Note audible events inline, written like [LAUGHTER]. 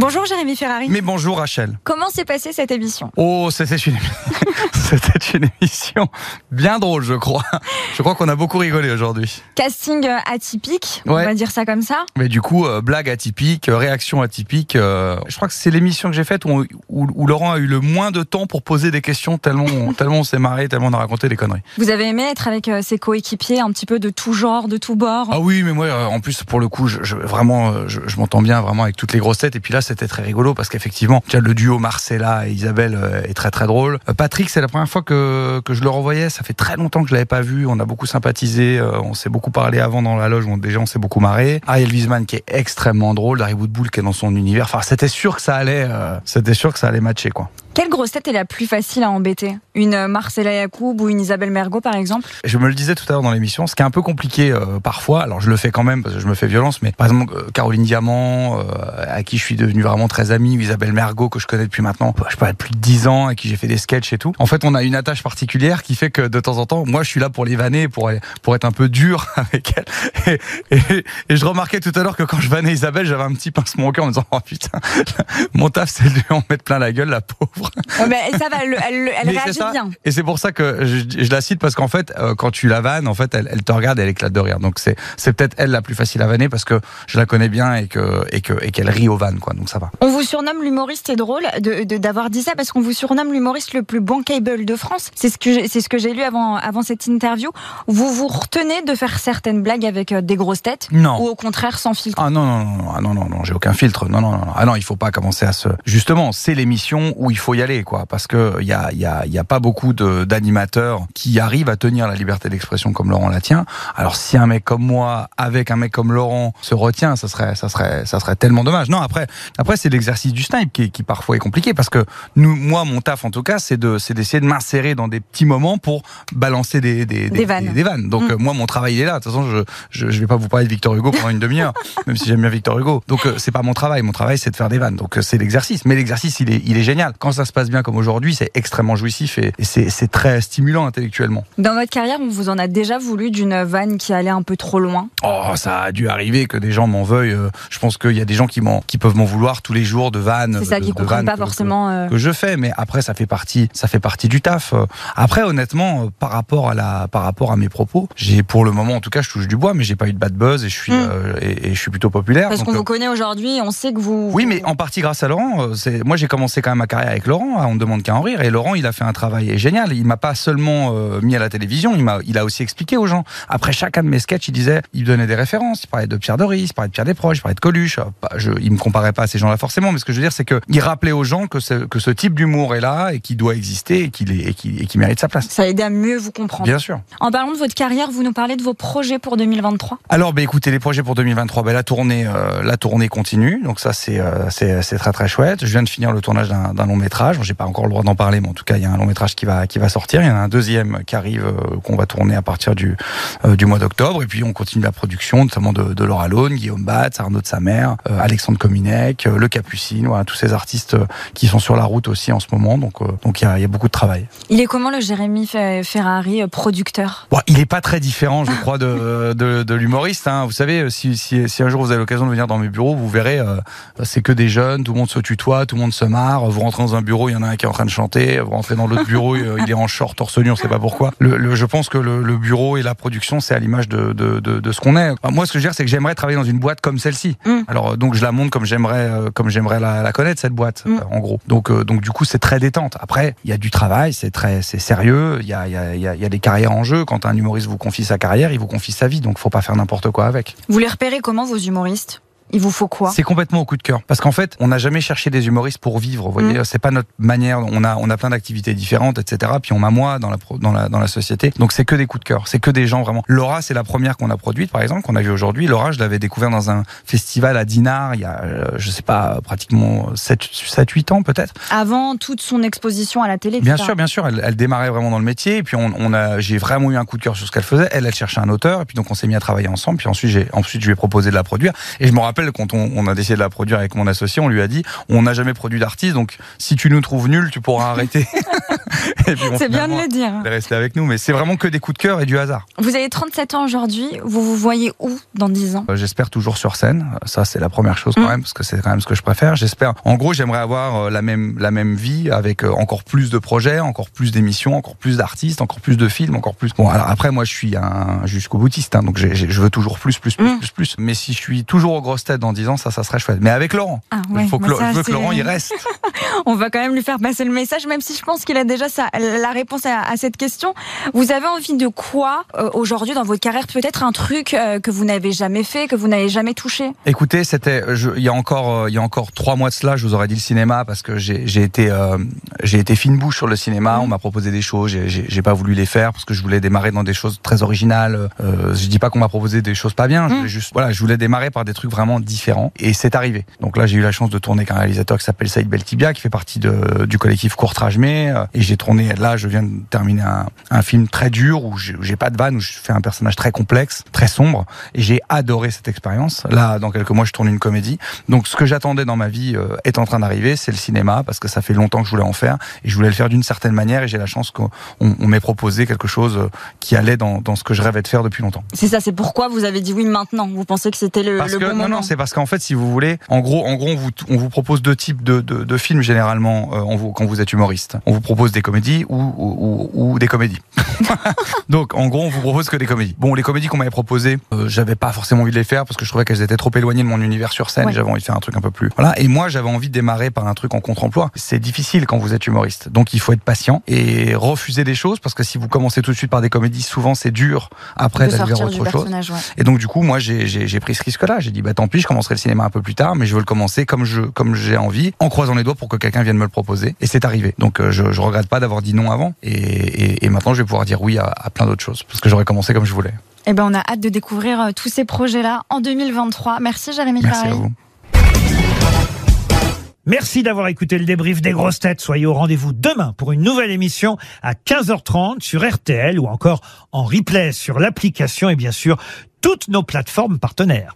Bonjour Jérémy Ferrari. Mais bonjour Rachel. Comment s'est passée cette émission? Oh, c'était une, [LAUGHS] c'était une émission bien drôle, je crois. Je crois qu'on a beaucoup rigolé aujourd'hui. Casting atypique, on Ouais. va dire ça comme ça. Mais du coup, euh, blague atypique, euh, réaction atypique. euh, je crois que c'est l'émission que j'ai faite où, où- où Laurent a eu le moins de temps pour poser des questions tellement, on- [LAUGHS] tellement on s'est marré, tellement on a raconté des conneries. Vous avez aimé être avec euh, ses coéquipiers un petit peu de tout genre, de tout bord? Ah oui, mais moi, en plus, pour le coup, je, je- vraiment, je, je m'entends bien vraiment avec toutes les grosses têtes. Et puis là, c'était très rigolo parce qu'effectivement, le duo Marcella et Isabelle euh, est très très drôle. Euh, Patrick, c'est la première fois que, je le revoyais. Ça fait très longtemps que je l'avais pas vu. On a beaucoup sympathisé. euh, on s'est beaucoup parlé avant dans la loge. On, déjà, on s'est beaucoup marré. Ariel Wiesman qui est extrêmement drôle. Larry Woodbull qui est dans son univers. Enfin, c'était sûr que ça allait, c'était sûr que ça allait matcher, quoi. Quelle grosse tête est la plus facile à embêter Une euh, Marcella Yacoub ou une Isabelle Mergot par exemple? Je me le disais tout à l'heure dans l'émission, ce qui est un peu compliqué euh, parfois, alors je le fais quand même parce que je me fais violence, mais par exemple euh, Caroline Diamant, à qui je suis devenu vraiment très ami, ou Isabelle Mergot que je connais depuis maintenant, je sais pas, plus de 10 ans, à qui j'ai fait des sketchs et tout. En fait, on a une attache particulière qui fait que de temps en temps, moi je suis là pour les vanner, pour, pour être un peu dur [LAUGHS] avec elle. Et je remarquais tout à l'heure que quand je vannais Isabelle, j'avais un petit pincement au cœur en me disant, oh putain, [LAUGHS] mon taf c'est de lui en mettre plein la gueule, la pauvre. Ouais, mais ça va, elle, réagit ça. bien. Et c'est pour ça que je, je la cite parce qu'en fait, euh, quand tu la vannes, en fait, elle, elle te regarde et elle éclate de rire. Donc c'est peut-être elle la plus facile à vanner parce que je la connais bien et que et que et qu'elle rit aux vannes quoi. Donc ça va. On vous surnomme l'humoriste, c'est drôle de- de- d'avoir dit ça parce qu'on vous surnomme l'humoriste le plus bankable de France. C'est ce que j'ai- c'est ce que j'ai lu avant, avant cette interview. Vous vous retenez de faire certaines blagues avec euh, des grosses têtes Non. ou au contraire sans filtre? Ah non non non non ah non non, non j'ai aucun filtre non non non non. ah non il faut pas commencer à se justement c'est l'émission où il faut y aller quoi parce que il y a il y a y a pas beaucoup d'animateurs qui arrivent à tenir la liberté d'expression comme Laurent la tient alors si un mec comme moi avec un mec comme Laurent se retient ça serait ça serait ça serait tellement dommage non après après c'est l'exercice du snipe qui, qui parfois est compliqué parce que nous moi mon taf en tout cas c'est de c'est d'essayer de m'insérer dans des petits moments pour balancer des des, Des vannes. des vannes donc Mm. euh, moi mon travail il est là de toute façon je je, je vais pas vous parler de Victor Hugo pendant une demi-heure [LAUGHS] même si j'aime bien Victor Hugo. Donc euh, c'est pas mon travail, mon travail c'est de faire des vannes. Donc euh, c'est l'exercice, mais l'exercice il est, il est génial. Quand ça se passe bien comme aujourd'hui, c'est extrêmement jouissif et, et c'est très stimulant intellectuellement. Dans votre carrière, on vous en a déjà voulu d'une vanne qui allait un peu trop loin. Oh, ça a dû arriver que des gens m'en veuillent. Euh, Je pense qu'il y a des gens qui qui peuvent m'en vouloir tous les jours de vannes. C'est ça qui de comprennent pas que- forcément. euh, que je fais, mais après ça fait partie, ça fait partie du taf. Euh, Après, honnêtement, par rapport à la, par rapport à mes propos, j'ai pour le moment, en tout cas, je touche du bois, mais j'ai pas eu de bad buzz et je suis, Mm. euh, et, et je suis plutôt populaire. Parce qu'on euh, vous connaît aujourd'hui, on sait que vous. oui, mais en partie grâce à Laurent. moi j'ai commencé quand même ma carrière avec Laurent. hein, On ne demande qu'à en rire. Et Laurent, il a fait un travail génial. Il m'a pas seulement euh, mis à la télévision. Il m'a, il a aussi expliqué aux gens. Après chacun de mes sketchs, il disait, il donnait des références. Il parlait de Pierre Doris, il parlait de Pierre Desproges, il parlait de Coluche. Euh, pas- Je, il me comparait pas à ces gens-là forcément, mais ce que je veux dire, c'est que il rappelait aux gens que, ce- que ce type d'humour est là et qu'il doit exister et qu'il est, et qu'il, et qu'il mérite sa place. Ça a aidé à mieux vous comprendre. Bien sûr. En parlant de votre carrière, vous nous parlez de vos projets pour 2023. Alors, bah, écoutez, les projets pour 2023, bah, la tournée, euh, la tournée continue. Donc ça, c'est euh, c'est c'est très très chouette. Je viens de finir le tournage d'un long métrage. J'ai pas encore le droit d'en parler, mais en tout cas, il y a un long métrage qui va qui va sortir. Il y en a un deuxième qui arrive euh, qu'on va tourner à partir du euh, du mois d'octobre. Et puis on continue la production, notamment de, de Laura Lone, Guillaume Batz, Arnaud de sa mère, euh, Alexandre Cominec, Le Capucine, voilà tous ces artistes qui sont sur la route aussi en ce moment. Donc donc il y a, il y a beaucoup de travail. Il est comment le Jérémy Fe- Ferrari, producteur? Bon, il est pas très différent, je crois, de, de, de l'humoriste. Hein. Vous savez, si, si, si un jour vous avez l'occasion de venir dans mes bureaux, vous verrez, c'est que des jeunes, tout le monde se tutoie, tout le monde se marre. Vous rentrez dans un bureau, il y en a un qui est en train de chanter. Vous rentrez dans l'autre bureau, euh, il est en short, torse nu, on sait pas pourquoi. Le, le- je pense que le, le bureau et la production, c'est à l'image de, de, de, de ce qu'on est. Enfin, moi, ce que je veux dire, c'est que j'aimerais travailler dans une boîte comme celle-ci. Mm. Alors, euh, donc, je la monte comme j'aimerais, euh, comme j'aimerais la, la connaître cette boîte, Mm. euh, en gros. Donc, euh, donc, du coup, c'est très détente. Après, il y a du travail, c'est très, c'est sérieux. Il y a, il y, a, il y a- il y a des carrières en jeu. Quand un humoriste vous confie sa carrière, il vous confie sa vie. Donc, faut pas faire n'importe quoi avec. Vous les repérez comment vos humoristes? Il vous faut quoi? C'est complètement au coup de cœur. Parce qu'en fait, on n'a jamais cherché des humoristes pour vivre. Vous voyez, Mm. c'est pas notre manière. On a, on a plein d'activités différentes, etc. Puis on m'a moi dans la, dans la, dans la société. Donc c'est que des coups de cœur. C'est que des gens vraiment. Laura, c'est la première qu'on a produite, par exemple, qu'on a vue aujourd'hui. Laura, je l'avais découvert dans un festival à Dinard il y a, euh, je sais pas, pratiquement 7, 7 8 ans peut-être. Avant toute son exposition à la télé Bien sûr, bien sûr. Elle, elle démarrait vraiment dans le métier. Et puis on, on a, j'ai vraiment eu un coup de cœur sur ce qu'elle faisait. Elle, elle cherchait un auteur. Et puis donc on s'est mis à travailler ensemble. Puis ensuite, j'ai, ensuite je lui ai proposé de la produire. Et je me rappelle rappelle quand on, on a décidé de la produire avec mon associé, on lui a dit on n'a jamais produit d'artiste, donc si tu nous trouves nuls, tu pourras [LAUGHS] arrêter. [LAUGHS] Et puis, bon, C'est bien de le dire. est restée avec nous, mais c'est vraiment que des coups de cœur et du hasard. Vous avez 37 ans aujourd'hui. Vous vous voyez où dans 10 ans? Euh, J'espère toujours sur scène. Ça, c'est la première chose quand Mm. même, parce que c'est quand même ce que je préfère. J'espère. En gros, j'aimerais avoir euh, la même la même vie avec euh, encore plus de projets, encore plus d'émissions, encore plus d'artistes, encore plus de films, encore plus. Bon, alors après, moi, je suis un jusqu'au boutiste, hein, donc je veux toujours plus, plus, plus, Mm. plus, plus. Mais si je suis toujours aux grosses têtes dans 10 ans, ça, ça serait chouette. Mais avec Laurent. Ah Il faut que, ça, je veux que Laurent il [LAUGHS] reste. On va quand même lui faire passer le message, même si je pense qu'il a déjà sa- la réponse à, à cette question. Vous avez envie de quoi euh, aujourd'hui dans votre carrière? Peut-être un truc euh, que vous n'avez jamais fait, que vous n'avez jamais touché? Écoutez, c'était il y a encore euh, il y a encore trois mois de cela, je vous aurais dit le cinéma parce que j'ai été j'ai été fine bouche sur le cinéma. Mhm. On m'a proposé des choses, j'ai- pas voulu les faire parce que je voulais démarrer dans des choses très originales. Je dis pas qu'on m'a proposé des choses pas bien, je Mhm. voulais juste voilà, je voulais démarrer par des trucs vraiment différents et c'est arrivé. Donc là, j'ai eu la chance de tourner avec un réalisateur qui s'appelle Saïd Beltibia qui fait partie de, du collectif Courtrage Mais et j'ai tourné là, je viens de terminer un, un film très dur où j'ai pas de vanne où je fais un personnage très complexe, très sombre et j'ai adoré cette expérience. Là, dans quelques mois, je tourne une comédie. Donc, ce que j'attendais dans ma vie euh, est en train d'arriver, c'est le cinéma, parce que ça fait longtemps que je voulais en faire, et je voulais le faire d'une certaine manière, et j'ai la chance qu'on on, on m'ait proposé quelque chose euh, qui allait dans, dans ce que je rêvais de faire depuis longtemps. C'est ça, c'est pourquoi vous avez dit oui maintenant. Vous pensez que c'était le, Parce le que bon non, moment non, c'est parce qu'en fait, si vous voulez, en gros, en gros, on vous, on vous propose deux types de, de, de films généralement euh, on vous, quand vous êtes humoriste. On vous propose des comédies ou, ou, ou, ou des comédies. [LAUGHS] Donc, en gros, on vous propose que des comédies. Bon, les comédies qu'on m'avait proposées, euh, j'avais pas forcément envie de les faire parce que je trouvais qu'elles étaient trop éloignées de mon univers sur scène. Ouais. J'avais envie de faire un truc un peu plus. Voilà. Et moi, j'avais envie de démarrer par un truc en contre-emploi. C'est difficile quand vous êtes humoriste. Donc, il faut être patient et refuser des choses parce que si vous commencez tout de suite par des comédies, souvent c'est dur après d'aller vers autre chose. ouais. Et donc du coup, moi, j'ai- pris ce risque-là. J'ai dit, bah tant pis, je commencerai le cinéma un peu plus tard, mais je veux le commencer comme je comme j'ai envie, en croisant les doigts pour que quelqu'un vienne me le proposer. Et c'est arrivé. Donc euh, je, je regrette pas d'avoir dit non avant. Et, et, et maintenant, je vais pouvoir dire oui à, à plein d'autres choses parce que j'aurais commencé comme je voulais. Eh ben, on a hâte de découvrir euh, tous ces projets-là en 2023. Merci Jérémy Merci à vous. Merci d'avoir écouté le débrief des grosses têtes. Soyez au rendez-vous demain pour une nouvelle émission à 15h30 sur RTL ou encore en replay sur l'application et bien sûr toutes nos plateformes partenaires.